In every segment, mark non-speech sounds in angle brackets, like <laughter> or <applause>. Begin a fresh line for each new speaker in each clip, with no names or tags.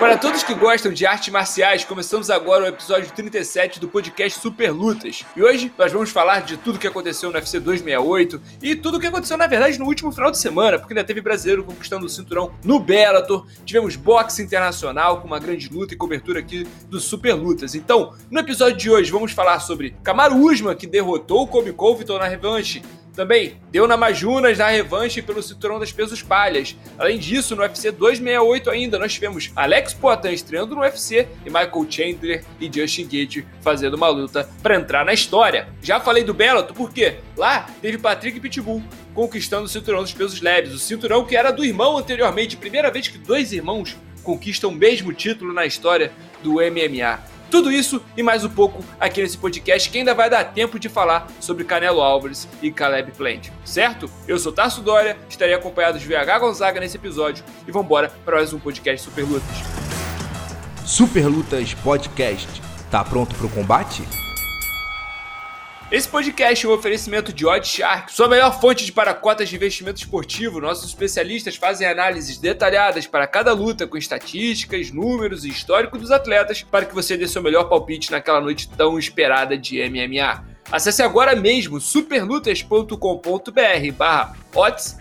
Para todos que gostam de artes marciais, começamos agora o episódio 37 do podcast Super Lutas. E hoje nós vamos falar de tudo que aconteceu no UFC 268 e tudo o que aconteceu, na verdade, no último final de semana, porque ainda teve brasileiro conquistando o cinturão no Bellator, tivemos boxe internacional com uma grande luta e cobertura aqui do Super Lutas. Então, no episódio de hoje vamos falar sobre Kamaru Usman, que derrotou o Kobe Covington na revanche, também deu na Majunas na revanche pelo cinturão das pesos palhas. Além disso, no UFC 268 ainda nós tivemos Alex Poitin estreando no UFC e Michael Chandler e Justin Gage fazendo uma luta para entrar na história. Já falei do Bellator porque lá teve Patrick Pitbull conquistando o cinturão dos pesos leves, o cinturão que era do irmão anteriormente, primeira vez que dois irmãos conquistam o mesmo título na história do MMA. Tudo isso e mais um pouco aqui nesse podcast que ainda vai dar tempo de falar sobre Canelo Álvares e Caleb Plant, certo? Eu sou Tarso Dória, estarei acompanhado de VH Gonzaga nesse episódio e vambora para mais um podcast Super Lutas.
Super Lutas Podcast. Tá pronto pro combate?
Esse podcast é um oferecimento de Oddshark, sua melhor fonte de paracotas de investimento esportivo. Nossos especialistas fazem análises detalhadas para cada luta, com estatísticas, números e histórico dos atletas, para que você dê seu melhor palpite naquela noite tão esperada de MMA. Acesse agora mesmo superlutas.com.br barra odds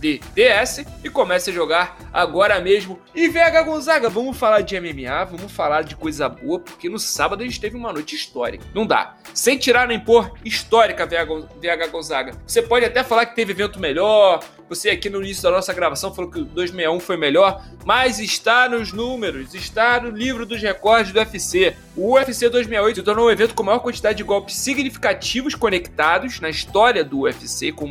ODDS e comece a jogar agora mesmo. E VH Gonzaga, vamos falar de MMA, vamos falar de coisa boa, porque no sábado a gente teve uma noite histórica. Não dá. Sem tirar nem pôr, histórica VH Gonzaga. Você pode até falar que teve evento melhor, você aqui no início da nossa gravação falou que o 261 foi melhor, mas está nos números, está no livro dos recordes do UFC. O UFC 268 se tornou um evento com maior quantidade de golpes significativos conectados na história do UFC, com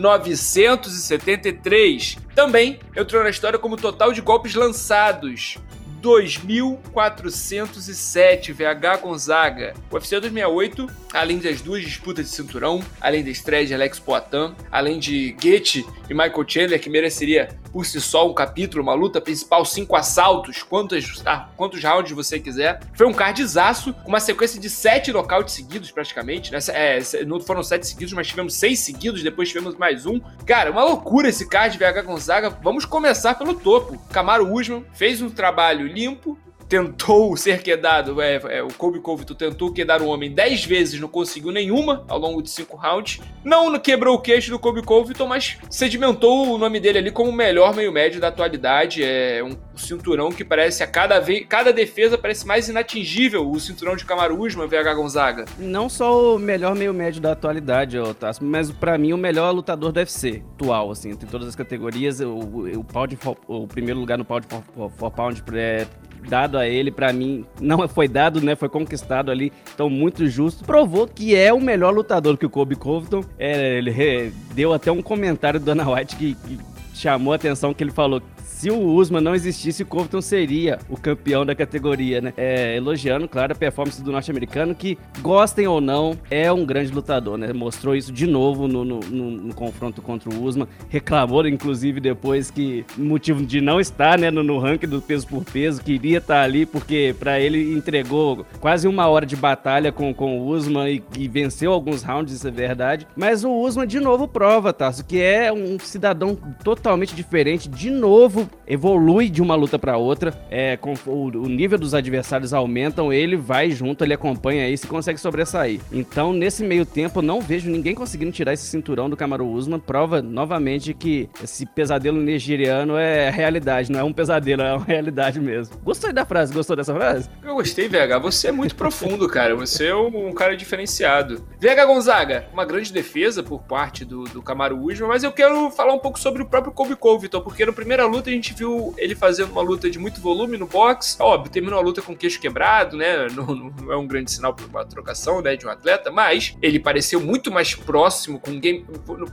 1973. Também entrou na história como total de golpes lançados, 2.407 VH Gonzaga. O UFC 268, além das duas disputas de cinturão, além da estreia de Alex Poitin, além de Goethe e Michael Chandler, que mereceria por si só um capítulo, uma luta principal, cinco assaltos, quantos, ah, quantos rounds você quiser. Foi um cardzaço, com uma sequência de sete nocautes seguidos, praticamente. Né? É, não foram sete seguidos, mas tivemos seis seguidos, depois tivemos mais um. Cara, uma loucura esse card VH Gonzaga. Vamos começar pelo topo. Camaro Usman fez um trabalho limpo, tentou ser quedado, é, é, o Kobe Covington tentou quedar um homem 10 vezes, não conseguiu nenhuma ao longo de 5 rounds. Não quebrou o queixo do Kobe Covington, mas sedimentou o nome dele ali como o melhor meio médio da atualidade. É um cinturão que parece a cada vez, cada defesa parece mais inatingível o cinturão de Kamaru Usman, VH Gonzaga.
Não só o melhor meio médio da atualidade, Otácio, mas para mim o melhor lutador do UFC atual, assim, entre todas as categorias, o, o, pound, o primeiro lugar no pound for, for pound é dado a ele, para mim, não foi dado, né? Foi conquistado ali, então muito justo. Provou que é o melhor lutador que o Kobe Covington. É, ele deu até um comentário do Dana White que, que chamou a atenção que ele falou se o Usman não existisse, o Covington seria o campeão da categoria, né? É, elogiando, claro, a performance do norte-americano, que, gostem ou não, é um grande lutador, né? Mostrou isso de novo no, no, no, no confronto contra o Usman. Reclamou, inclusive, depois que motivo de não estar né, no, ranking do peso por peso, queria estar ali, porque para ele entregou quase uma hora de batalha com, com o Usman e, e venceu alguns rounds, isso é verdade. Mas o Usman, de novo, prova, Tasso, que é um cidadão totalmente diferente, de novo evolui de uma luta para outra, é, com, o, o, nível dos adversários aumentam, ele vai junto, ele acompanha isso e consegue sobressair. Então, nesse meio tempo, não vejo ninguém conseguindo tirar esse cinturão do Kamaru Usman. Prova novamente que esse pesadelo nigeriano é realidade, não é um pesadelo, é uma realidade mesmo. Gostou da frase? Gostou dessa frase?
Eu gostei, VH. Você é muito profundo, cara. Você é um cara diferenciado. VH Gonzaga, uma grande defesa por parte do, do Usman, mas eu quero falar um pouco sobre o próprio Kobe Covington, porque na primeira luta a gente viu ele fazendo uma luta de muito volume no box. Óbvio, terminou a luta com o queixo quebrado, né? Não, não é um grande sinal para uma trocação, né, de um atleta, mas ele pareceu muito mais próximo com game.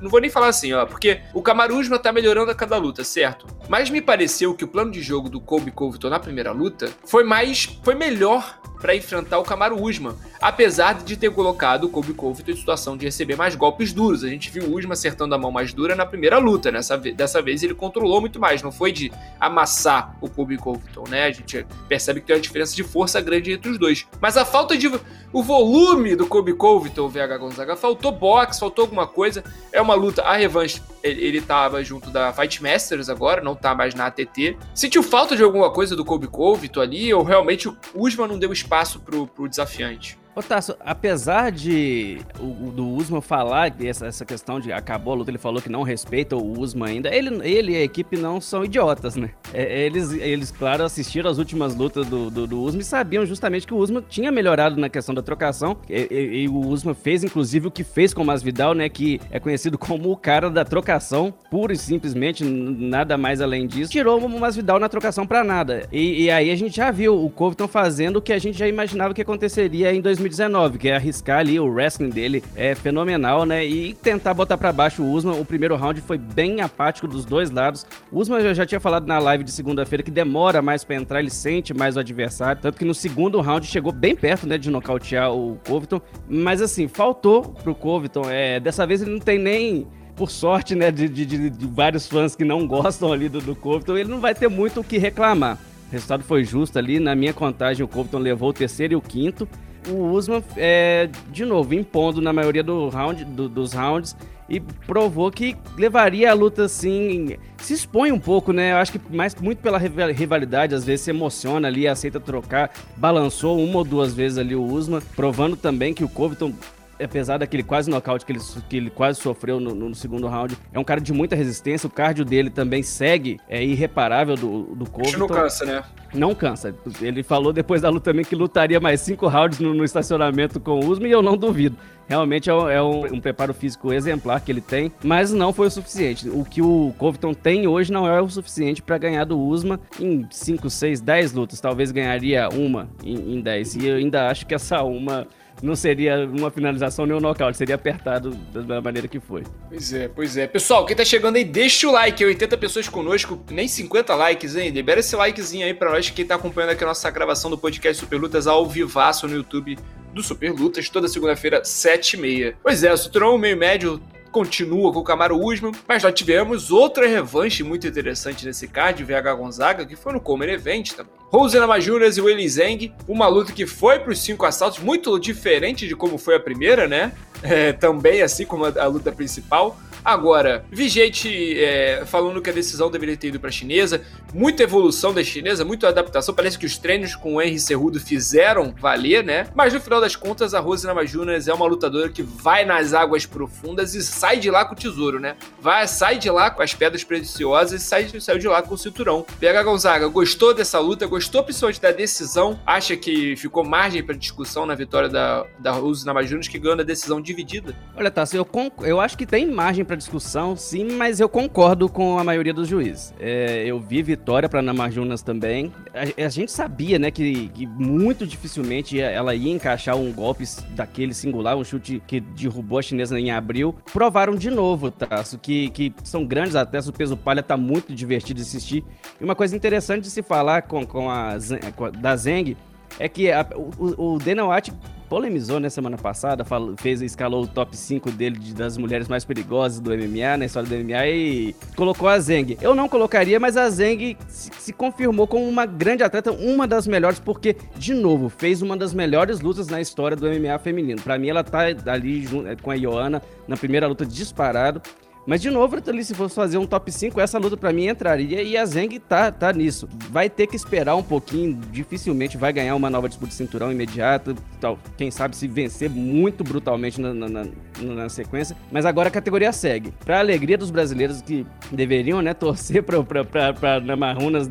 Não vou nem falar assim, ó, porque o Camaruzma tá melhorando a cada luta, certo? Mas me pareceu que o plano de jogo do Kobe Covington na primeira luta foi mais. foi melhor para enfrentar o Camaro Usman, apesar de ter colocado o Kobe Covington em situação de receber mais golpes duros. A gente viu o Usman acertando a mão mais dura na primeira luta, nessa, dessa vez ele controlou muito mais, não foi de amassar o Kobe Covington, né? A gente percebe que tem uma diferença de força grande entre os dois. Mas a falta de. O volume do Kobe Covington, VH Gonzaga, faltou boxe, faltou alguma coisa. É uma luta, a revanche, ele, ele tava junto da Fight Masters agora, não tá mais na ATT. Sentiu falta de alguma coisa do Kobe Covington ali, ou realmente o Usman não deu espaço pro, pro desafiante?
Ô apesar de o, do Usman falar essa, essa questão de acabou a luta, ele falou que não respeita o Usman ainda, ele, ele e a equipe não são idiotas, né? É, eles, eles, claro, assistiram as últimas lutas do, do, do Usman e sabiam justamente que o Usman tinha melhorado na questão da trocação. E, e, e, o Usman fez, inclusive, o que fez com o Masvidal, né? Que é conhecido como o cara da trocação, pura e simplesmente, nada mais além disso. Tirou o Masvidal na trocação para nada. E, e, aí a gente já viu o Covington fazendo o que a gente já imaginava que aconteceria em 2019 2019, que é arriscar ali o wrestling dele é fenomenal, né? E tentar botar para baixo o Usman. O primeiro round foi bem apático dos dois lados. O Usman já, já tinha falado na live de segunda-feira que demora mais para entrar, ele sente mais o adversário, tanto que no segundo round chegou bem perto, né, de nocautear o Covington, mas assim, faltou pro Covington, é, dessa vez ele não tem nem por sorte, né, de, de, de, vários fãs que não gostam ali do, do Covington, ele não vai ter muito o que reclamar. O resultado foi justo ali. Na minha contagem, o Covington levou o terceiro e o quinto o Usman, é, de novo, impondo na maioria do round, do, dos rounds e provou que levaria a luta assim. Se expõe um pouco, né? Eu acho que mais muito pela rivalidade, às vezes se emociona ali, aceita trocar. Balançou uma ou duas vezes ali o Usman, provando também que o Covington apesar daquele quase nocaute que ele, que ele quase sofreu no, no, segundo round, é um cara de muita resistência. O cardio dele também segue, é irreparável do, do Covington.
Não cansa, né?
Não cansa. Ele falou depois da luta também que lutaria mais cinco rounds no, no estacionamento com o Usman e eu não duvido. Realmente é, um, é um, um, preparo físico exemplar que ele tem, mas não foi o suficiente. O que o Covington tem hoje não é o suficiente para ganhar do Usman em 5, 6, 10 lutas. Talvez ganharia uma em 10. E eu ainda acho que essa uma não seria uma finalização nem um nocaute, seria apertado da maneira que foi.
Pois é, pois é. Pessoal, quem tá chegando aí, deixa o like, 80 pessoas conosco, nem 50 likes, hein? Libera esse likezinho aí pra nós, quem tá acompanhando aqui a nossa gravação do podcast Super Lutas ao vivaço no YouTube do Super Lutas, toda segunda-feira, 7h30. Pois é, o Cinturão meio médio continua com o Camaro Usman, mas nós tivemos outra revanche muito interessante nesse card, VH Gonzaga, que foi no Comer Event também. Rose Namajunas e Weili Zeng, uma luta que foi para os cinco assaltos, muito diferente de como foi a primeira, né? <laughs> É, também assim como a, a luta principal. Agora, vi gente é, falando que a decisão deveria ter ido para a chinesa, muita evolução da chinesa, muita adaptação. Parece que os treinos com o Henry Cerrudo fizeram valer, né? Mas no final das contas, a Rose Namajunas é uma lutadora que vai nas águas profundas e sai de lá com o tesouro, né? Vai, sai de lá com as pedras preciosas e sai, saiu de lá com o cinturão. PH Gonzaga, gostou dessa luta? Principalmente da decisão? Acha que ficou margem para discussão na vitória da, da Rose Namajunas, que ganhou a decisão dividida?
Olha, Tassi, eu, eu acho que tem margem para discussão, sim, mas eu concordo com a maioria dos juízes. É, eu vi vitória para Namajunas também. A, a, gente sabia, né, que, que, muito dificilmente ela ia encaixar um golpe daquele singular, um chute que derrubou a chinesa em abril. Provaram de novo, Tasso, que, que são grandes atletas, o peso palha tá muito divertido de assistir. E uma coisa interessante de se falar com, com a, com a da Zeng é que a, o, o Dana White polemizou na né, semana passada, falou, fez, escalou o top 5 dele de, das mulheres mais perigosas do MMA, na história do MMA, e colocou a Zeng. Eu não colocaria, mas a Zeng se, se, confirmou como uma grande atleta, uma das melhores, porque, de novo, fez uma das melhores lutas na história do MMA feminino. Para mim, ela tá ali com a Ioana na primeira luta disparado. Mas, de novo, ali, se fosse fazer um top 5, essa luta para mim entraria e a Zeng tá, tá nisso. Vai ter que esperar um pouquinho, dificilmente vai ganhar uma nova disputa de cinturão imediata. Tal, quem sabe se vencer muito brutalmente na, na, na, na sequência. Mas agora a categoria segue. Pra alegria dos brasileiros que deveriam, né, torcer pra, pra, pra, pra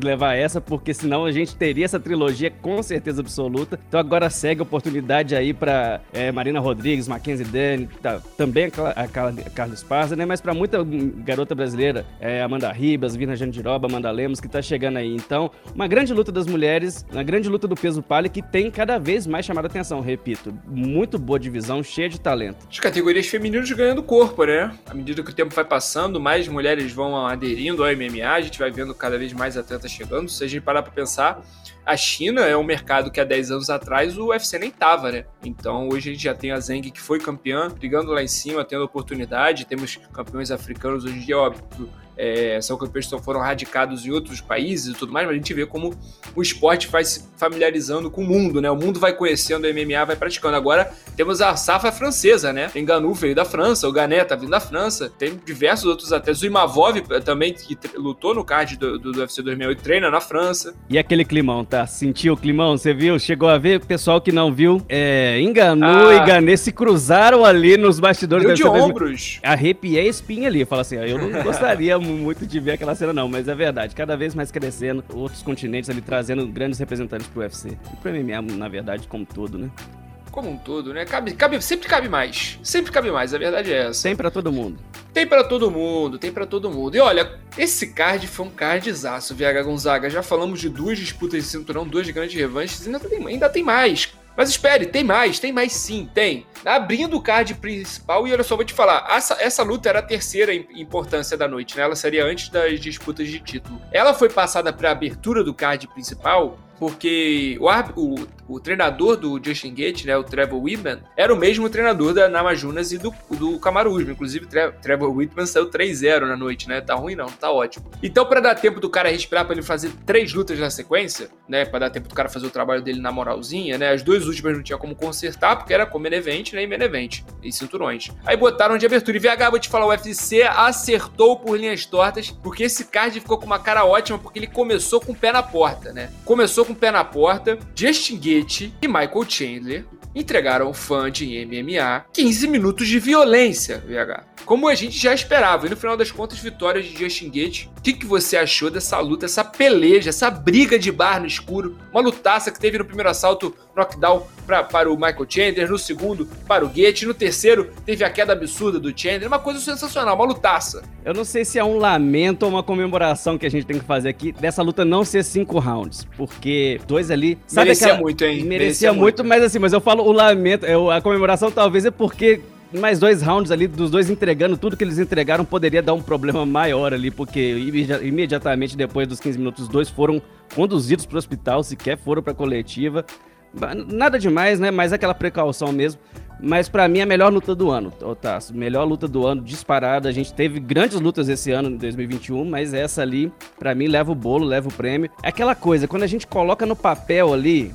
levar essa, porque senão a gente teria essa trilogia com certeza absoluta. Então agora segue a oportunidade aí pra é, Marina Rodrigues, Mackenzie Dani, tá, também a, a, a Carlos Parza, né? Mas pra muita garota brasileira, é, Amanda Ribas, Vina Jandiroba, Amanda Lemos, que tá chegando aí. Então, uma grande luta das mulheres, uma grande luta do peso palha que tem cada vez mais chamado a atenção, repito. Muito boa divisão, cheia de talento.
As categorias femininas ganhando corpo, né? À medida que o tempo vai passando, mais mulheres vão aderindo ao MMA, a gente vai vendo cada vez mais atletas chegando. Se a gente parar pra pensar, a China é um mercado que há 10 anos atrás o UFC nem tava, né? Então hoje a gente já tem a Zeng que foi campeã, brigando lá em cima, tendo oportunidade. Temos campeões africanos hoje em dia, óbvio é, são campeões que foram radicados em outros países e tudo mais, mas a gente vê como o esporte vai se familiarizando com o mundo, né? O mundo vai conhecendo o MMA, vai praticando. Agora temos a safra francesa, né? Tem Ganu veio da França, o Gané tá vindo da França, tem diversos outros atletas. O Imavov eh, também, que lutou no card do, do, do UFC 2008, treina na França.
E aquele climão, tá? Sentiu o climão? Você viu? Chegou a ver? Pessoal que não viu, é, Enganu ah, e Gané se cruzaram ali nos bastidores.
Deu de ombros.
Arrepiei a espinha ali. Fala assim, eu não <laughs> gostaria muito de ver aquela cena não, mas é verdade. Cada vez mais crescendo, outros continentes ali trazendo grandes representantes pro UFC. E pro MMA, na verdade, como todo, né?
Como um todo, né? Cabe, cabe, sempre cabe mais. Sempre cabe mais, a verdade é essa.
Tem para todo mundo.
Tem para todo mundo, tem para todo mundo. E olha, esse card foi um cardzaço, VH Gonzaga. Já falamos de duas disputas de cinturão, duas grandes revanches, ainda tem, ainda tem mais. Mas espere, tem mais, tem mais sim, tem. Abrindo o card principal, e olha só, vou te falar, essa, essa luta era a terceira importância da noite, né? Ela seria antes das disputas de título. Ela foi passada para a abertura do card principal porque o, o, o, treinador do Justin Gate, né, o Trevor Whitman, era o mesmo treinador da Namajunas e do, do Kamaru Inclusive, Tre Trevor Whitman saiu 3-0 na noite, né? Tá ruim não, tá ótimo. Então, para dar tempo do cara respirar, para ele fazer três lutas na sequência, né? Para dar tempo do cara fazer o trabalho dele na moralzinha, né? As duas últimas não tinha como consertar, porque era com event, né? E main event, e cinturões. Aí botaram de abertura. E VH, vou te falar, o UFC acertou por linhas tortas, porque esse card ficou com uma cara ótima, porque ele começou com o pé na porta, né? Começou com o pé na porta, Justin Gaethje e Michael Chandler entregaram ao fã de MMA 15 minutos de violência, VH. Como a gente já esperava. E no final das contas, vitória de Justin Gaethje. O que, que você achou dessa luta, essa peleja, essa briga de bar no escuro? Uma lutaça que teve no primeiro assalto knockdown pra, para o Michael Chandler, no segundo para o Gaethje, no terceiro teve a queda absurda do Chandler. Uma coisa sensacional, uma lutaça.
Eu não sei se é um lamento ou uma comemoração que a gente tem que fazer aqui dessa luta não ser cinco rounds, porque dois ali...
Sabe merecia aquela... muito, hein?
Merecia, merecia muito, muito, mas assim, mas eu falo o lamento, eu, a comemoração talvez é porque mais dois rounds ali, dos dois entregando tudo que eles entregaram, poderia dar um problema maior ali, porque imediatamente depois dos 15 minutos, os dois foram conduzidos para o hospital, sequer foram para a coletiva. Nada demais, né? Mas aquela precaução mesmo. Mas para mim, a melhor luta do ano, Otácio. Melhor luta do ano, disparada. A gente teve grandes lutas esse ano, em 2021, mas essa ali, para mim, leva o bolo, leva o prêmio. É aquela coisa, quando a gente coloca no papel ali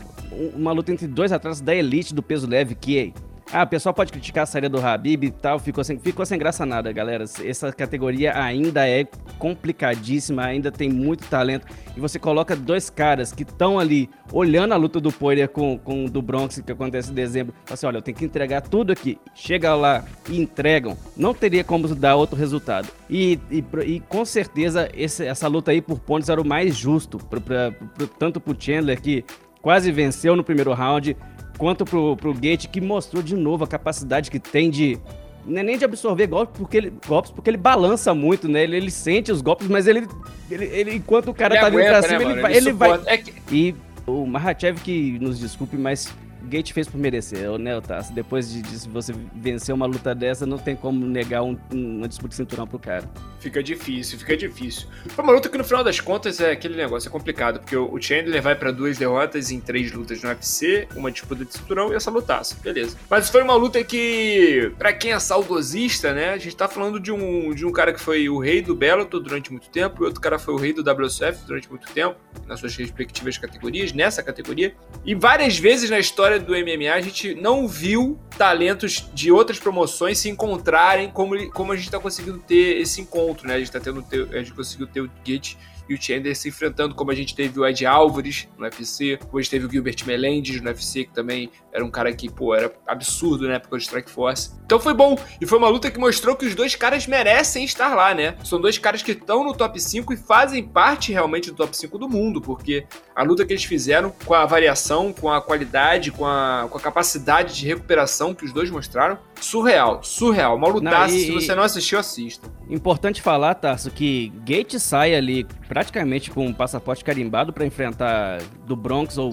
uma luta entre dois atletas da elite do peso leve, que ah, o pessoal pode criticar a saída do Habib e tal, ficou sem, ficou sem graça nada, galera. Essa categoria ainda é complicadíssima, ainda tem muito talento. E você coloca dois caras que estão ali olhando a luta do Poirier com, com do Bronx, que acontece em dezembro. Assim, olha, eu tenho que entregar tudo aqui. Chega lá e entregam. Não teria como dar outro resultado. E, e, e com certeza esse, essa luta aí por pontos era o mais justo, pra, pra, pra, tanto pro Chandler que quase venceu no primeiro round quanto pro, pro Gate, que mostrou de novo a capacidade que tem de. Não é nem de absorver golpes porque ele, golpes porque ele balança muito, né? Ele, ele sente os golpes, mas ele, ele, ele enquanto o cara ele tá vindo pra cima, né, ele, vai, ele vai. É que... E o Mahachev, que nos desculpe, mas Gate fez por merecer, né, Otácio? Depois de, de você vencer uma luta dessa, não tem como negar um, uma disputa de cinturão pro cara.
Fica difícil, fica difícil. Foi uma luta que no final das contas é aquele negócio, é complicado, porque o Chandler vai para duas derrotas em três lutas no UFC, uma disputa de cinturão e essa lutaça, beleza. Mas foi uma luta que, para quem é saudosista, né, a gente tá falando de um, de um cara que foi o rei do Bellator durante muito tempo, e outro cara foi o rei do WSF durante muito tempo, nas suas respectivas categorias, nessa categoria, e várias vezes na história do MMA, a gente não viu talentos de outras promoções se encontrarem como, como a gente está conseguindo ter esse encontro, né? A gente tá tendo, a gente conseguiu ter o Gate e o Chandler se enfrentando, como a gente teve o Ed Álvares no UFC, hoje teve o Gilbert Melendez no UFC, que também era um cara que, pô, era absurdo na época do Strike Force. Então foi bom, e foi uma luta que mostrou que os dois caras merecem estar lá, né? São dois caras que estão no top 5 e fazem parte realmente do top 5 do mundo, porque a luta que eles fizeram com a variação, com a qualidade, com a, com a capacidade de recuperação que os dois mostraram, surreal, surreal. Uma lutaça, se você não assistiu, assista.
Importante falar, Tarso, que Gate sai ali praticamente com um passaporte carimbado para enfrentar do Bronx ou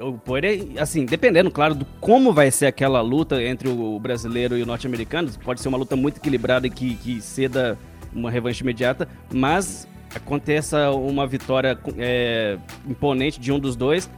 o Poirier, assim, dependendo, claro, do como vai ser aquela luta entre o brasileiro e o norte-americano, pode ser uma luta muito equilibrada e que, que ceda uma revanche imediata, mas aconteça uma vitória é, imponente de um dos dois,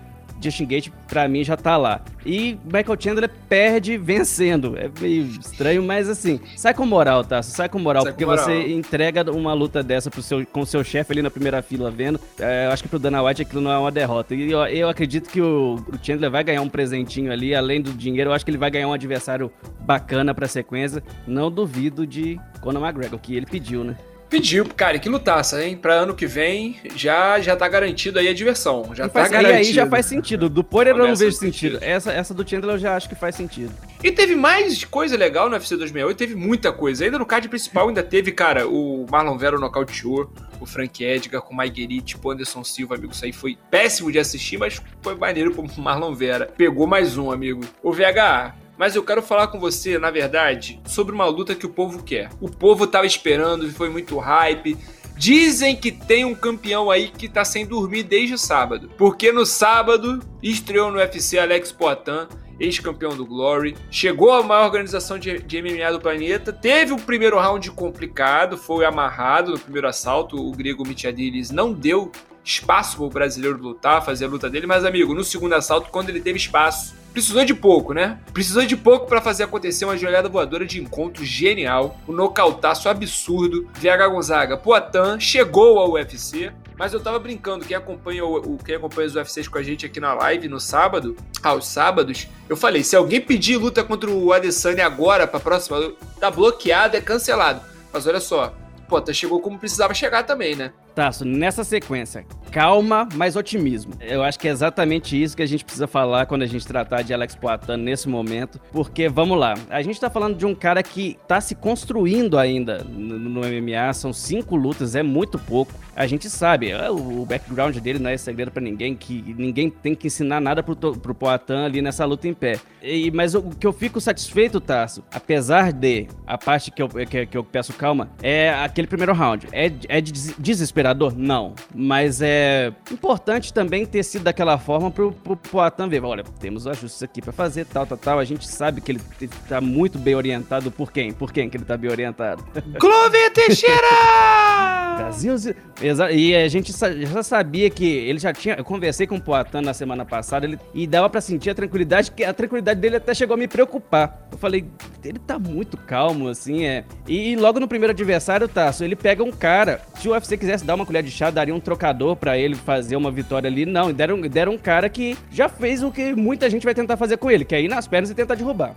Justin Gate, pra mim, já tá lá. E Michael Chandler perde vencendo. É meio estranho, mas assim, sai com moral, tá? Sai com moral, sai porque com moral. você entrega uma luta dessa pro seu, com o seu chefe ali na primeira fila vendo. É, eu acho que pro Dana White aquilo não é uma derrota. E eu, eu acredito que o, o, Chandler vai ganhar um presentinho ali, além do dinheiro, eu acho que ele vai ganhar um adversário bacana pra sequência. Não duvido de Conor McGregor, que ele pediu, né?
Pediu, cara, que lutaça, hein? Pra ano que vem já já tá garantido aí a diversão. Já e tá faz, garantido.
E aí já faz sentido. Do Poirier eu não vejo sentido. sentido. Essa, essa do Chandler eu já acho que faz sentido.
E teve mais coisa legal no UFC 2008, teve muita coisa. Ainda no card principal ainda teve, cara, o Marlon Vera nocauteou, o Frank Edgar com o Mike tipo Anderson Silva, amigo. Isso aí foi péssimo de assistir, mas foi maneiro pro Marlon Vera. Pegou mais um, amigo. O VH, mas eu quero falar com você, na verdade, sobre uma luta que o povo quer. O povo tava esperando, foi muito hype. Dizem que tem um campeão aí que tá sem dormir desde sábado. Porque no sábado estreou no UFC Alex Poitin, ex-campeão do Glory. Chegou a maior organização de, MMA do planeta. Teve o primeiro round complicado, foi amarrado no primeiro assalto. O grego Michadilis não deu espaço para o brasileiro lutar, fazer a luta dele. Mas, amigo, no segundo assalto, quando ele teve espaço, Precisou de pouco, né? Precisou de pouco para fazer acontecer uma joelhada voadora de encontro genial, um nocautaço absurdo. VH Gonzaga, Poitin chegou ao UFC, mas eu tava brincando, quem acompanha, o, quem acompanha os UFCs com a gente aqui na live no sábado, aos sábados, eu falei, se alguém pedir luta contra o Adesanya agora pra próxima, tá bloqueado, é cancelado. Mas olha só, Poitin chegou como precisava chegar também, né?
Tasso, nessa sequência, calma, mas otimismo. Eu acho que é exatamente isso que a gente precisa falar quando a gente tratar de Alex Poitin nesse momento, porque vamos lá, a gente tá falando de um cara que tá se construindo ainda no, MMA, são cinco lutas, é muito pouco. A gente sabe, é, o background dele não é segredo para ninguém, que ninguém tem que ensinar nada pro, pro Poitin ali nessa luta em pé. E, mas o que eu fico satisfeito, Tasso, apesar de a parte que eu, que, que eu peço calma, é aquele primeiro round. É, é desesperador? Não. Mas é importante também ter sido daquela forma pro, pro Poatan ver. Olha, temos ajustes aqui para fazer, tal, tal, tal. A gente sabe que ele tá muito bem orientado. Por quem? Por quem que ele tá bem orientado?
Clove Teixeira! <laughs>
Brasil. E a gente já sabia que ele já tinha. Eu conversei com o Poatan na semana passada ele, e dava para sentir a tranquilidade, que a tranquilidade dele até chegou a me preocupar. Eu falei, ele tá muito calmo, assim, é. E logo no primeiro adversário, Tasso, ele pega um cara. Se o UFC quisesse dar uma colher de chá, daria um trocador para ele fazer uma vitória ali. Não, deram, deram um cara que já fez o que muita gente vai tentar fazer com ele, que é ir nas pernas e tentar derrubar.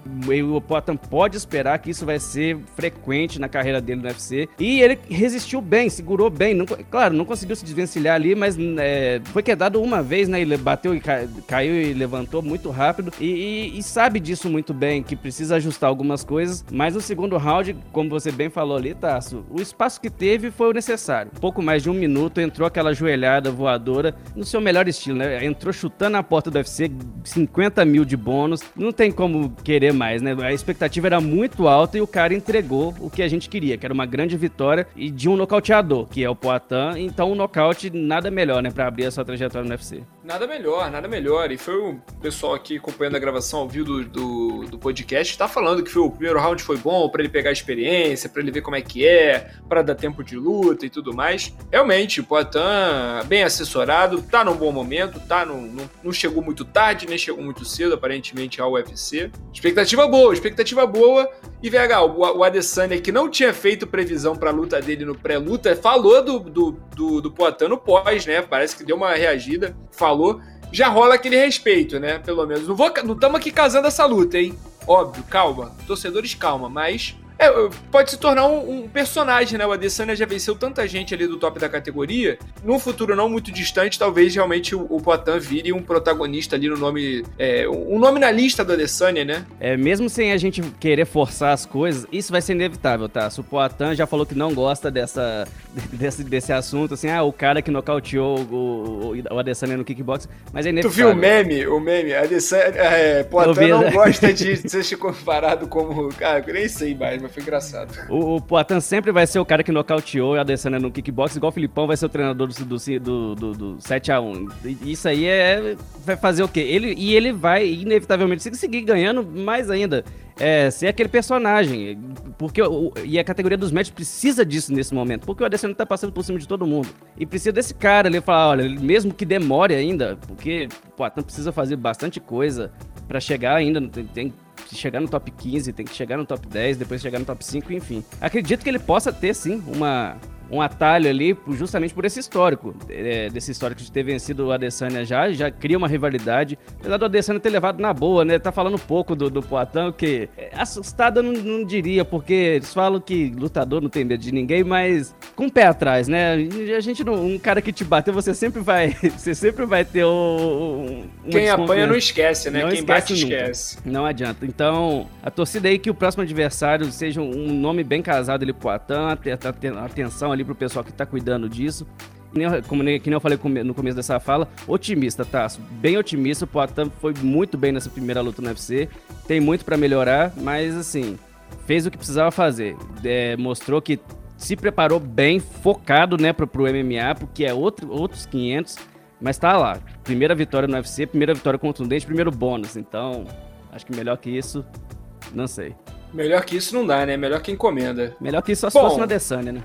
O Potan pode esperar que isso vai ser frequente na carreira dele no UFC. E ele resistiu bem, segurou bem. Não, claro, não conseguiu se desvencilhar ali, mas é, foi quedado uma vez, né? Ele bateu e caiu e levantou muito rápido. E, e, e sabe disso muito bem, que precisa ajustar algumas coisas. Mas no segundo round, como você bem falou ali, Tasso, o espaço que teve foi o necessário. Pouco mais de um minuto, entrou aquela joelhada voadora no seu melhor estilo, né? Entrou chutando a porta do UFC, 50 mil de bônus. Não tem como querer mais, né? A expectativa era muito alta e o cara entregou o que a gente queria, que era uma grande vitória e de um nocauteador, que é o Poitin. Então, um nocaute nada melhor, né, para abrir a sua trajetória no UFC.
Nada melhor, nada melhor. E foi o pessoal aqui acompanhando a gravação ao vivo do, do, do podcast, tá falando que foi, o primeiro round foi bom para ele pegar experiência, para ele ver como é que é, para dar tempo de luta e tudo mais realmente, o Poitin, bem assessorado, tá num bom momento, tá no, no, não chegou muito tarde, nem chegou muito cedo, aparentemente, ao UFC. Expectativa boa, expectativa boa. E VH, o, o Adesanya, que não tinha feito previsão pra luta dele no pré-luta, falou do, do, do, do Poitin no pós, né? Parece que deu uma reagida, falou. Já rola aquele respeito, né? Pelo menos. Não estamos não aqui casando essa luta, hein? Óbvio, calma. Torcedores, calma. Mas é, pode se tornar um, um, personagem, né? O Adesanya já venceu tanta gente ali do top da categoria. Num futuro não muito distante, talvez realmente o, o Poitin vire um protagonista ali no nome. É, um nome na lista do Adesanya, né?
É, mesmo sem a gente querer forçar as coisas, isso vai ser inevitável, tá? Se o Poitin já falou que não gosta dessa, <laughs> desse, desse assunto, assim, ah, o cara que nocauteou o, o, o Adesanya no kickbox, mas é inevitável.
Tu viu o meme? O meme? Adesanya, é, Poitin não gosta de <laughs> ser comparado como. Cara, eu nem sei mais, mas foi engraçado. O,
o Poitin sempre vai ser o cara que nocauteou a Adesanya no kickbox, igual o Filipão vai ser o treinador do, do, do, do 7x1. Isso aí é. Vai fazer o quê? Ele, e ele vai, inevitavelmente, seguir ganhando mais ainda. é, ser aquele personagem. Porque o, e a categoria dos médicos precisa disso nesse momento. Porque o Adesanya tá passando por cima de todo mundo. E precisa desse cara ali falar: olha, mesmo que demore ainda, porque o Atan precisa fazer bastante coisa para chegar ainda. Tem, tem chegar no top 15, tem que chegar no top 10, depois chegar no top 5, enfim. Acredito que ele possa ter sim uma um atalho ali, justamente por esse histórico, é, desse histórico de ter vencido o Adesanya já, já cria uma rivalidade. Apesar do Adesanya ter levado na boa, né? Tá falando pouco do, do Poitin, que é, assustado eu não, não, diria, porque eles falam que lutador não tem medo de ninguém, mas com o pé atrás, né? A gente não, um cara que te bateu, você sempre vai, <laughs> você sempre vai ter o,
um, Quem apanha não esquece, né? Não Quem esquece bate nunca. esquece.
Não adianta. Então, a torcida aí que o próximo adversário seja um nome bem casado ali pro Poitin, atenção ali pro pessoal que tá cuidando disso. Como nem, que nem eu falei no começo dessa fala, otimista, tá? Bem otimista. O Poitin foi muito bem nessa primeira luta no UFC. Tem muito para melhorar, mas assim, fez o que precisava fazer. É, mostrou que se preparou bem, focado, né, pro, pro MMA, porque é outro, outros 500. Mas tá lá. Primeira vitória no UFC, primeira vitória contundente, primeiro bônus. Então, acho que melhor que isso, não sei.
Melhor que isso não dá, né? Melhor que encomenda.
Melhor que isso só se fosse na Desânia, né?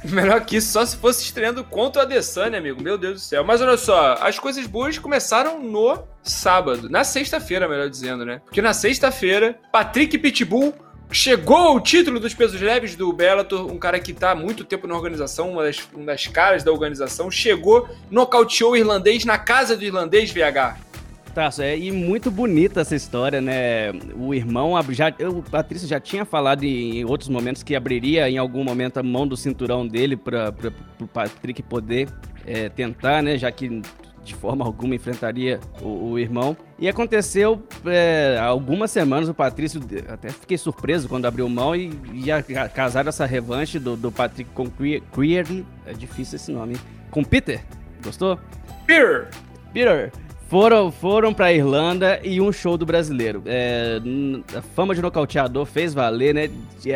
<laughs>
Melhor que isso, só se fosse estreando contra o Adesanya, amigo. Meu Deus do céu. Mas olha só, as coisas boas começaram no sábado. Na sexta-feira, melhor dizendo, né? Porque na sexta-feira, Patrick Pitbull chegou ao título dos pesos leves do Bellator, um cara que tá há muito tempo na organização, uma das, uma das caras da organização, chegou, nocauteou o irlandês na casa do irlandês, VH.
Tá, é, e muito bonita essa história, né? O irmão, já, o Patrício já tinha falado em outros momentos que abriria em algum momento a mão do cinturão dele para o Patrick poder é, tentar, né? Já que de forma alguma enfrentaria o, o irmão. E aconteceu é, algumas semanas, o Patrício, até fiquei surpreso quando abriu mão e ia casar essa revanche do, do Patrick com Creary, é difícil esse nome, com Peter. Gostou?
Peter!
Peter! Foram, foram pra Irlanda e um show do brasileiro. É, a fama de nocauteador fez valer, né?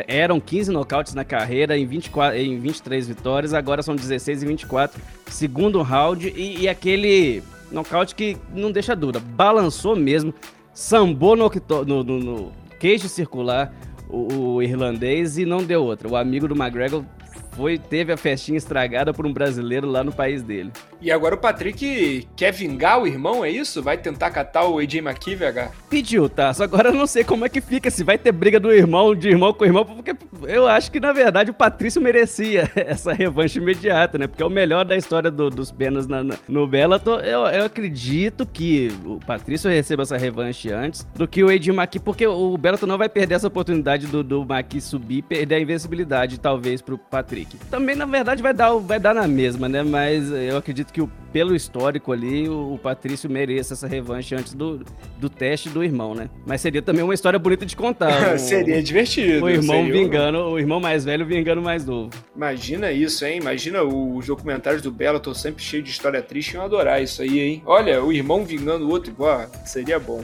Eram 15 nocautes na carreira, em, 24, em 23 vitórias, agora são 16 e 24. Segundo round e, e aquele nocaute que não deixa dura. Balançou mesmo, sambou no, no, no, no queixo circular o, o, irlandês e não deu outra. O amigo do McGregor foi, teve a festinha estragada por um brasileiro lá no país dele.
E agora o Patrick quer vingar o irmão, é isso? Vai tentar catar o AJ McKee, VH?
Pediu, tá? Só agora eu não sei como é que fica, se vai ter briga do irmão, de irmão com irmão, porque eu acho que, na verdade, o Patrício merecia <laughs> essa revanche imediata, né? Porque é o melhor da história do, dos penas na, na, no Bellator. Eu, eu acredito que o Patrício receba essa revanche antes do que o AJ McKee, porque o Bellator não vai perder essa oportunidade do, do McKee subir e perder a invencibilidade, talvez, pro Patrick. Também, na verdade, vai dar, vai dar na mesma, né? Mas eu acredito que o, pelo histórico ali, o, o Patrício mereça essa revanche antes do, do teste do irmão, né? Mas seria também uma história bonita de contar.
O, <laughs> seria divertido.
O irmão vingando, o irmão mais velho vingando o mais novo.
Imagina isso, hein? Imagina os documentários do Bellator sempre cheio de história triste. Iam adorar isso aí, hein? Olha, o irmão vingando o outro, igual, seria bom.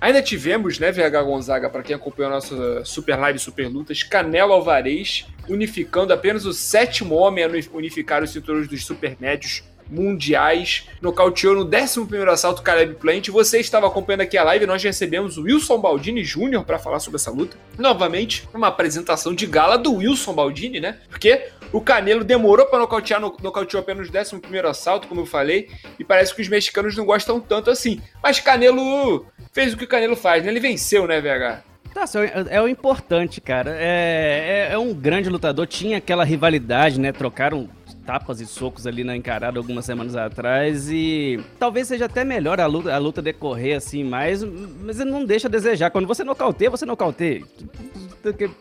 Ainda tivemos, né, VH Gonzaga, para quem acompanhou a nossa Super Live Super Lutas, Canelo Alvarez unificando apenas o sétimo homem a unificar os cinturões dos super médios mundiais, nocauteou no 11 assalto Caleb Plant. Você estava acompanhando aqui a live, nós recebemos o Wilson Baldini Jr. para falar sobre essa luta. Novamente, uma apresentação de gala do Wilson Baldini, né? Porque o Canelo demorou para nocautear, nocauteou apenas no 11 assalto, como eu falei, e parece que os mexicanos não gostam tanto assim. Mas Canelo fez o que o Canelo faz, né? Ele venceu, né, VH?
Tá, é, é o importante, cara. É, é, é, um grande lutador, tinha aquela rivalidade, né? Trocaram tapas e socos ali na encarada algumas semanas atrás e talvez seja até melhor a luta, a luta decorrer assim mais, mas não deixa a desejar. Quando você nocauteia, você nocauteia.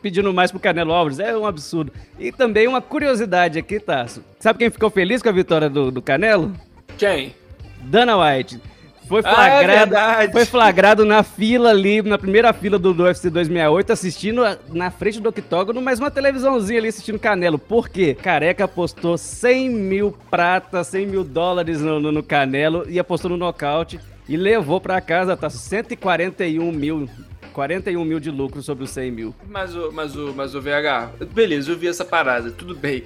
Pedindo mais pro Canelo Alves, é um absurdo. E também uma curiosidade aqui, Tasso. Sabe quem ficou feliz com a vitória do, do Canelo?
Quem?
Dana White. Foi ah, é flagrado, ah, foi flagrado na fila ali, na primeira fila do, do UFC 268, assistindo na frente do octógono, mas uma televisãozinha ali assistindo Canelo. Por quê? Careca apostou 100 mil pratas, 100 mil dólares no, no, no Canelo e apostou no nocaute e levou para casa, tá? 141 mil 41 mil de lucro sobre os 100 mil.
Mas o, mas o, mas o VH, beleza, eu vi essa parada, tudo bem.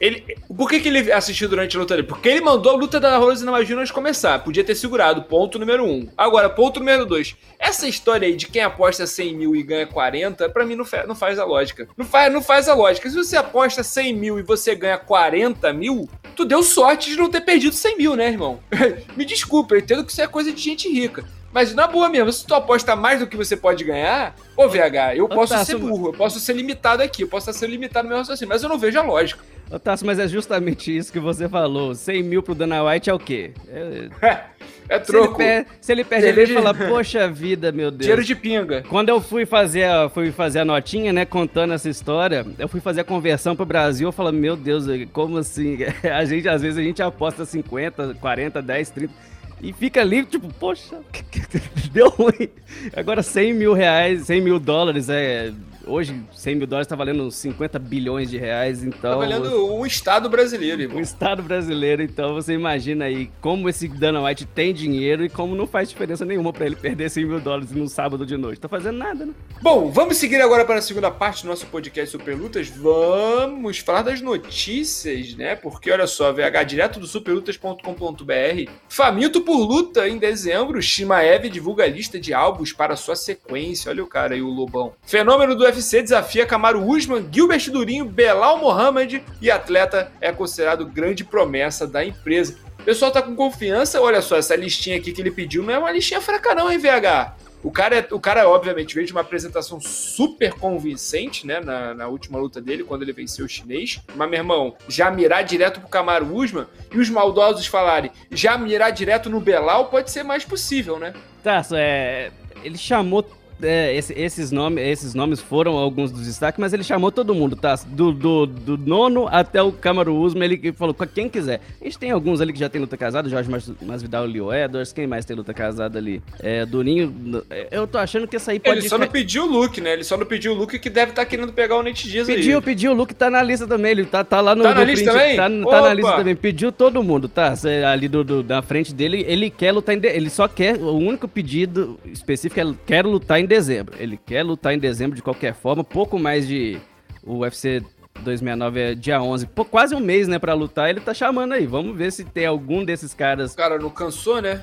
Ele, por que, que ele assistiu durante a luta dele? Porque ele mandou a luta da Rose na Magina antes de começar. Podia ter segurado, ponto número um. Agora, ponto número dois. Essa história aí de quem aposta 100 mil e ganha 40, pra mim não, não faz a lógica. Não faz, não faz a lógica. Se você aposta 100 mil e você ganha 40 mil, tu deu sorte de não ter perdido 100 mil, né, irmão? <laughs> Me desculpa, eu entendo que isso é coisa de gente rica. Mas na boa mesmo, se tu aposta mais do que você pode ganhar, ô VH, eu posso ser burro, eu posso ser limitado aqui, eu posso ser limitado no meu raciocínio, mas eu não vejo a lógica.
Ô Tasso, mas é justamente isso que você falou. 100 mil pro Dana White é o quê?
É, <laughs> é troco.
Se ele, per se ele perde, ele de... fala, poxa vida, meu Deus.
Dinheiro de pinga.
Quando eu fui fazer, a, fui fazer a notinha, né, contando essa história, eu fui fazer a conversão pro Brasil, eu falo, meu Deus, como assim? <laughs> A gente, às vezes, a gente aposta 50, 40, 10, 30... E fica ali, tipo, poxa, <laughs> deu ruim. Agora 100 mil reais, 100 mil dólares é hoje 100 mil dólares está valendo 50 bilhões de reais, então... Tá
valendo um Estado brasileiro, irmão.
Um Estado brasileiro, então você imagina aí como esse Dana White tem dinheiro e como não faz diferença nenhuma para ele perder 100 mil dólares no sábado de noite. Tá fazendo nada, né?
Bom, vamos seguir agora para a segunda parte do nosso podcast Super Lutas. Vamos falar das notícias, né? Porque olha só, VH direto do superlutas.com.br. Faminto por luta em dezembro, Shimaev divulga a lista de álbuns para sua sequência. Olha o cara aí, o Lobão. Fenômeno do UFC desafia Kamaru Usman, Gilbert Durinho, Belal Mohamed e atleta é considerado grande promessa da empresa. O pessoal tá com confiança, olha só, essa listinha aqui que ele pediu não é uma listinha fraca não, hein, VH? O cara, é, o cara obviamente, veio de uma apresentação super convincente, né, na, na, última luta dele, quando ele venceu o chinês. Mas, meu irmão, já mirar direto pro Kamaru Usman e os maldosos falarem já mirar direto no Belal pode ser mais possível, né?
Tá, é... Ele chamou é, esse, esses, nome, esses nomes foram alguns dos destaques, mas ele chamou todo mundo, tá? Do, do, do nono até o Camaro Usman, ele falou com quem quiser. A gente tem alguns ali que já tem luta casada, Jorge Masvidal e Leo Edwards, quem mais tem luta casada ali? É, Durinho, eu tô achando que essa aí pode...
Ele só não pediu o Luke, né? Ele só não pediu o Luke que deve estar tá querendo pegar o Nate Diaz
pediu,
aí.
Pediu, o Luke tá na lista também, ele tá, tá lá no...
Tá na lista também?
Tá, tá, na lista também, pediu todo mundo, tá? Ali do, do, da frente dele, ele quer lutar em... Ele só quer, o único pedido específico é quero lutar em dezembro. Ele quer lutar em dezembro de qualquer forma, pouco mais de. O UFC 269 é dia 11, Pô, quase um mês, né, pra lutar. Ele tá chamando aí. Vamos ver se tem algum desses caras.
O cara não cansou, né?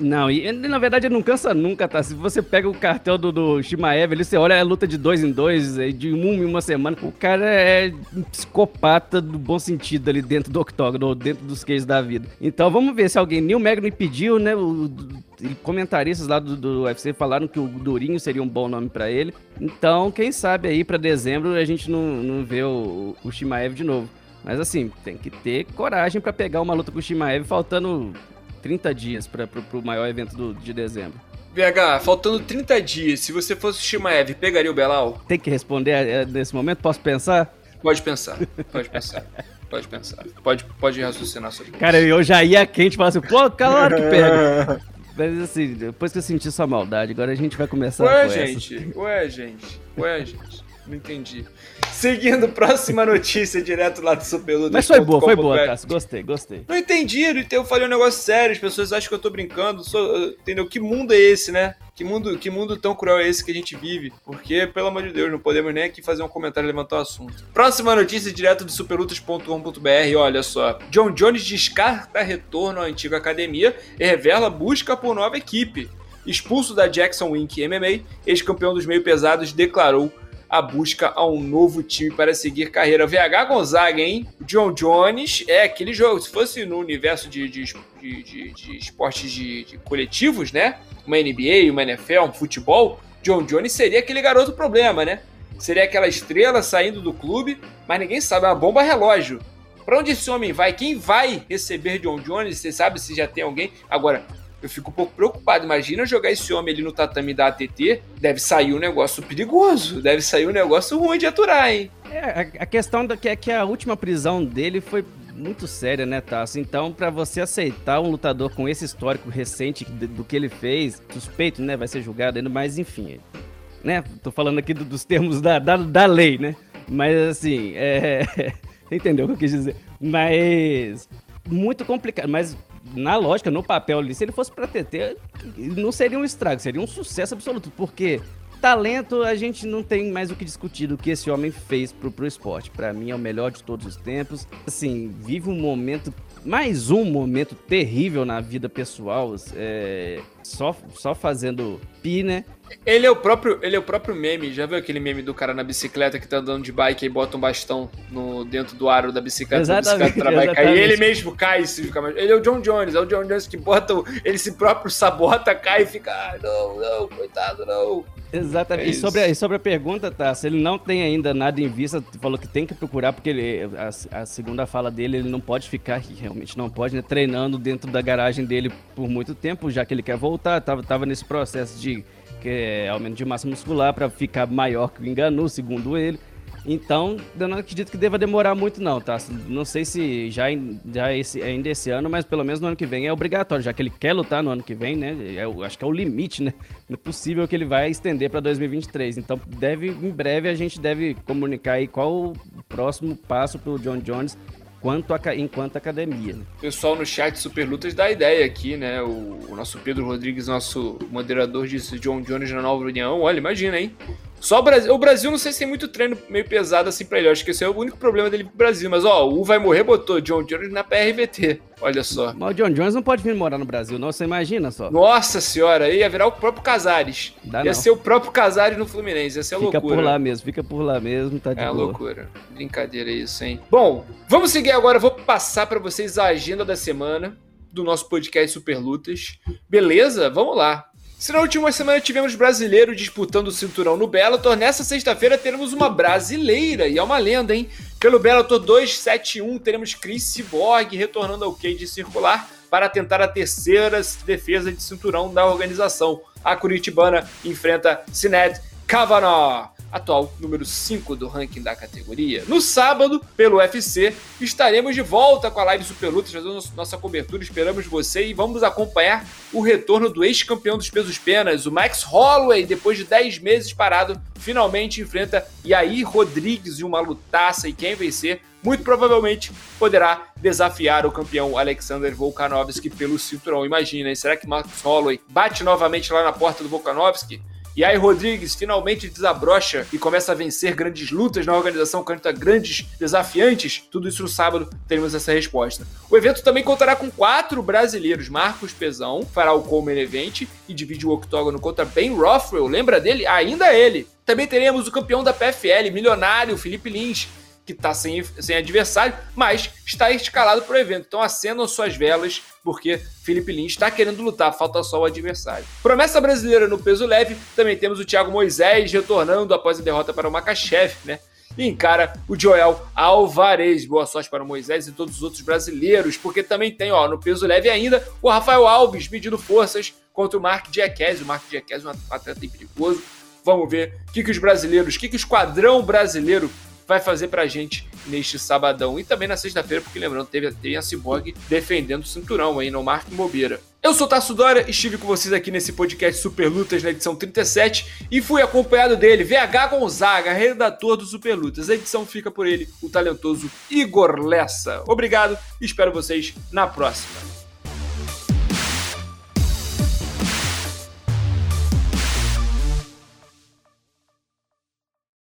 Não, e na verdade ele não cansa nunca, tá? Se você pega o cartel do, do Shimaev, ali você olha a luta de dois em dois, de um em uma semana. O cara é um psicopata do bom sentido ali dentro do octógono, dentro dos queijos da vida. Então vamos ver se alguém. Neil Magno pediu, né? O, comentaristas lá do, do UFC falaram que o Durinho seria um bom nome para ele. Então, quem sabe aí para dezembro a gente não, não vê o, o Shimaev de novo. Mas assim, tem que ter coragem para pegar uma luta com o Shimaev faltando 30 dias para o maior evento do, de dezembro.
VH, faltando 30 dias, se você fosse o Shimaev, pegaria o Belal?
Tem que responder é, nesse momento? Posso pensar?
Pode pensar, pode pensar. Pode pensar. Pode, pode raciocinar sobre isso.
Cara, eu já ia quente e falar assim, pô, claro que pega. Mas assim, depois que eu senti sua maldade, agora a gente vai começar
ué, com gente, essas. Ué, gente, ué, gente. Não entendi. Seguindo, <laughs> próxima notícia, direto lá do Superlutas.
Mas foi boa, foi boa, Cássio. Gostei, gostei.
Não entendi, eu falei um negócio sério, as pessoas acham que eu tô brincando. Sou, entendeu? Que mundo é esse, né? Que mundo, que mundo tão cruel é esse que a gente vive? Porque, pelo amor de Deus, não podemos nem aqui fazer um comentário e levantar o assunto. Próxima notícia, direto do superlutas.com.br. Olha só. John Jones descarta retorno à antiga academia e revela busca por nova equipe. Expulso da Jackson Wink MMA, ex-campeão dos meio pesados declarou a busca a um novo time para seguir carreira. VH Gonzaga, hein? John Jones é aquele jogo. Se fosse no universo de, de, de, de, esportes de, coletivos, né? Uma NBA, uma NFL, um futebol, John Jones seria aquele garoto problema, né? Seria aquela estrela saindo do clube, mas ninguém sabe, é uma bomba relógio. Para onde esse homem vai? Quem vai receber John Jones? Você sabe se já tem alguém? Agora, eu fico um pouco preocupado. Imagina jogar esse homem ali no tatame da ATT, deve sair um negócio perigoso, deve sair um negócio ruim de aturar, hein?
É, a questão da, que é que a última prisão dele foi muito séria, né, Tasso? Então, para você aceitar um lutador com esse histórico recente do que ele fez, suspeito, né, vai ser julgado ainda, mas enfim, né? Tô falando aqui dos termos da, da, da lei, né? Mas assim, é... <laughs> entendeu o que eu quis dizer? Mas muito complicado, mas na lógica, no papel ali, se ele fosse pra TT, não seria um estrago, seria um sucesso absoluto, porque talento a gente não tem mais o que discutir do que esse homem fez pro, pro esporte. Para mim é o melhor de todos os tempos. Assim, vive um momento mais um momento terrível na vida pessoal, é, só, só fazendo pi, né?
Ele é, o próprio, ele é o próprio meme. Já viu aquele meme do cara na bicicleta que tá andando de bike e bota um bastão no, dentro do aro da bicicleta,
exatamente,
a bicicleta cair. E ele mesmo cai se fica mais. Ele é o John Jones, é o John Jones que bota. Ele se próprio sabota, cai e fica. Ah, não, não, coitado, não.
Exatamente. É e, sobre a, e sobre a pergunta, tá? Se ele não tem ainda nada em vista, falou que tem que procurar, porque ele, a, a segunda fala dele, ele não pode ficar, realmente não pode, né, treinando dentro da garagem dele por muito tempo, já que ele quer voltar. Tava, tava nesse processo de que é aumento de massa muscular para ficar maior que o Enganu, segundo ele. Então, eu não acredito que deva demorar muito não, tá? Não sei se já, já esse, ainda esse ano, mas pelo menos no ano que vem é obrigatório, já que ele quer lutar no ano que vem, né? Eu acho que é o limite, né? Não é possível que ele vai estender para 2023. Então, deve em breve a gente deve comunicar aí qual o próximo passo pro John Jones quanto a, enquanto academia. Né?
O pessoal no chat Super Lutas dá ideia aqui, né? O, o, nosso Pedro Rodrigues, nosso moderador, disse John Jones na Nova União. Olha, imagina, hein? Só o Brasil. O Brasil não sei se tem muito treino meio pesado assim pra ele. Eu acho que esse é o único problema dele pro Brasil. Mas, ó, o vai morrer botou John Jones na PRVT. Olha só.
Mas o John Jones não pode vir morar no Brasil, não. Você imagina só.
Nossa senhora, aí ia virar o próprio Casares. Dá ia não. ser o próprio Casares no Fluminense. Ia ser
fica
loucura.
Fica por lá mesmo, fica por lá mesmo, tá de
É
boa.
loucura. Brincadeira isso, hein? Bom, vamos seguir agora. Eu vou passar para vocês a agenda da semana do nosso podcast Super Lutas. Beleza? Vamos lá. Se na última semana tivemos brasileiro disputando o cinturão no Bellator, nessa sexta-feira teremos uma brasileira, e é uma lenda, hein? Pelo Bellator 271 teremos Chris Cyborg retornando ao cage circular para tentar a terceira defesa de cinturão da organização. A Curitibana enfrenta Sinet Kavanaugh atual número 5 do ranking da categoria. No sábado, pelo UFC, estaremos de volta com a live Super Lutas, fazendo nossa cobertura. Esperamos você e vamos acompanhar o retorno do ex-campeão dos pesos penas, o Max Holloway, depois de 10 meses parado, finalmente enfrenta Yair Rodrigues em uma lutaça e quem vencer muito provavelmente poderá desafiar o campeão Alexander Volkanovski pelo cinturão. Imagina, será que Max Holloway bate novamente lá na porta do Volkanovski? E aí Rodrigues finalmente desabrocha e começa a vencer grandes lutas na organização contra grandes desafiantes. Tudo isso no sábado teremos essa resposta. O evento também contará com quatro brasileiros. Marcos Pezão fará o Coleman Event e divide o octógono contra Ben Rothwell. Lembra dele? Ainda ele. Também teremos o campeão da PFL, milionário, Felipe Lins, que está sem, sem adversário, mas está escalado para o evento. Então acendam suas velas, porque Felipe Lins está querendo lutar, falta só o adversário. Promessa brasileira no peso leve, também temos o Thiago Moisés retornando após a derrota para o Makachev, né? E encara o Joel Alvarez. Boa sorte para o Moisés e todos os outros brasileiros, porque também tem, ó, no peso leve ainda, o Rafael Alves medindo forças contra o Mark Diakese. O Mark Diakese é um atleta perigoso. Vamos ver o que, que os brasileiros, o que, que o esquadrão brasileiro vai fazer pra gente neste sabadão. E também na sexta-feira, porque lembrando, teve, teve a Cyborg defendendo o cinturão aí, não marque bobeira. Eu sou Tasso Dória, estive com vocês aqui nesse podcast Super Lutas na edição 37 e fui acompanhado dele, VH Gonzaga, redator do Super Lutas. A edição fica por ele, o talentoso Igor Lessa. Obrigado e espero vocês na próxima.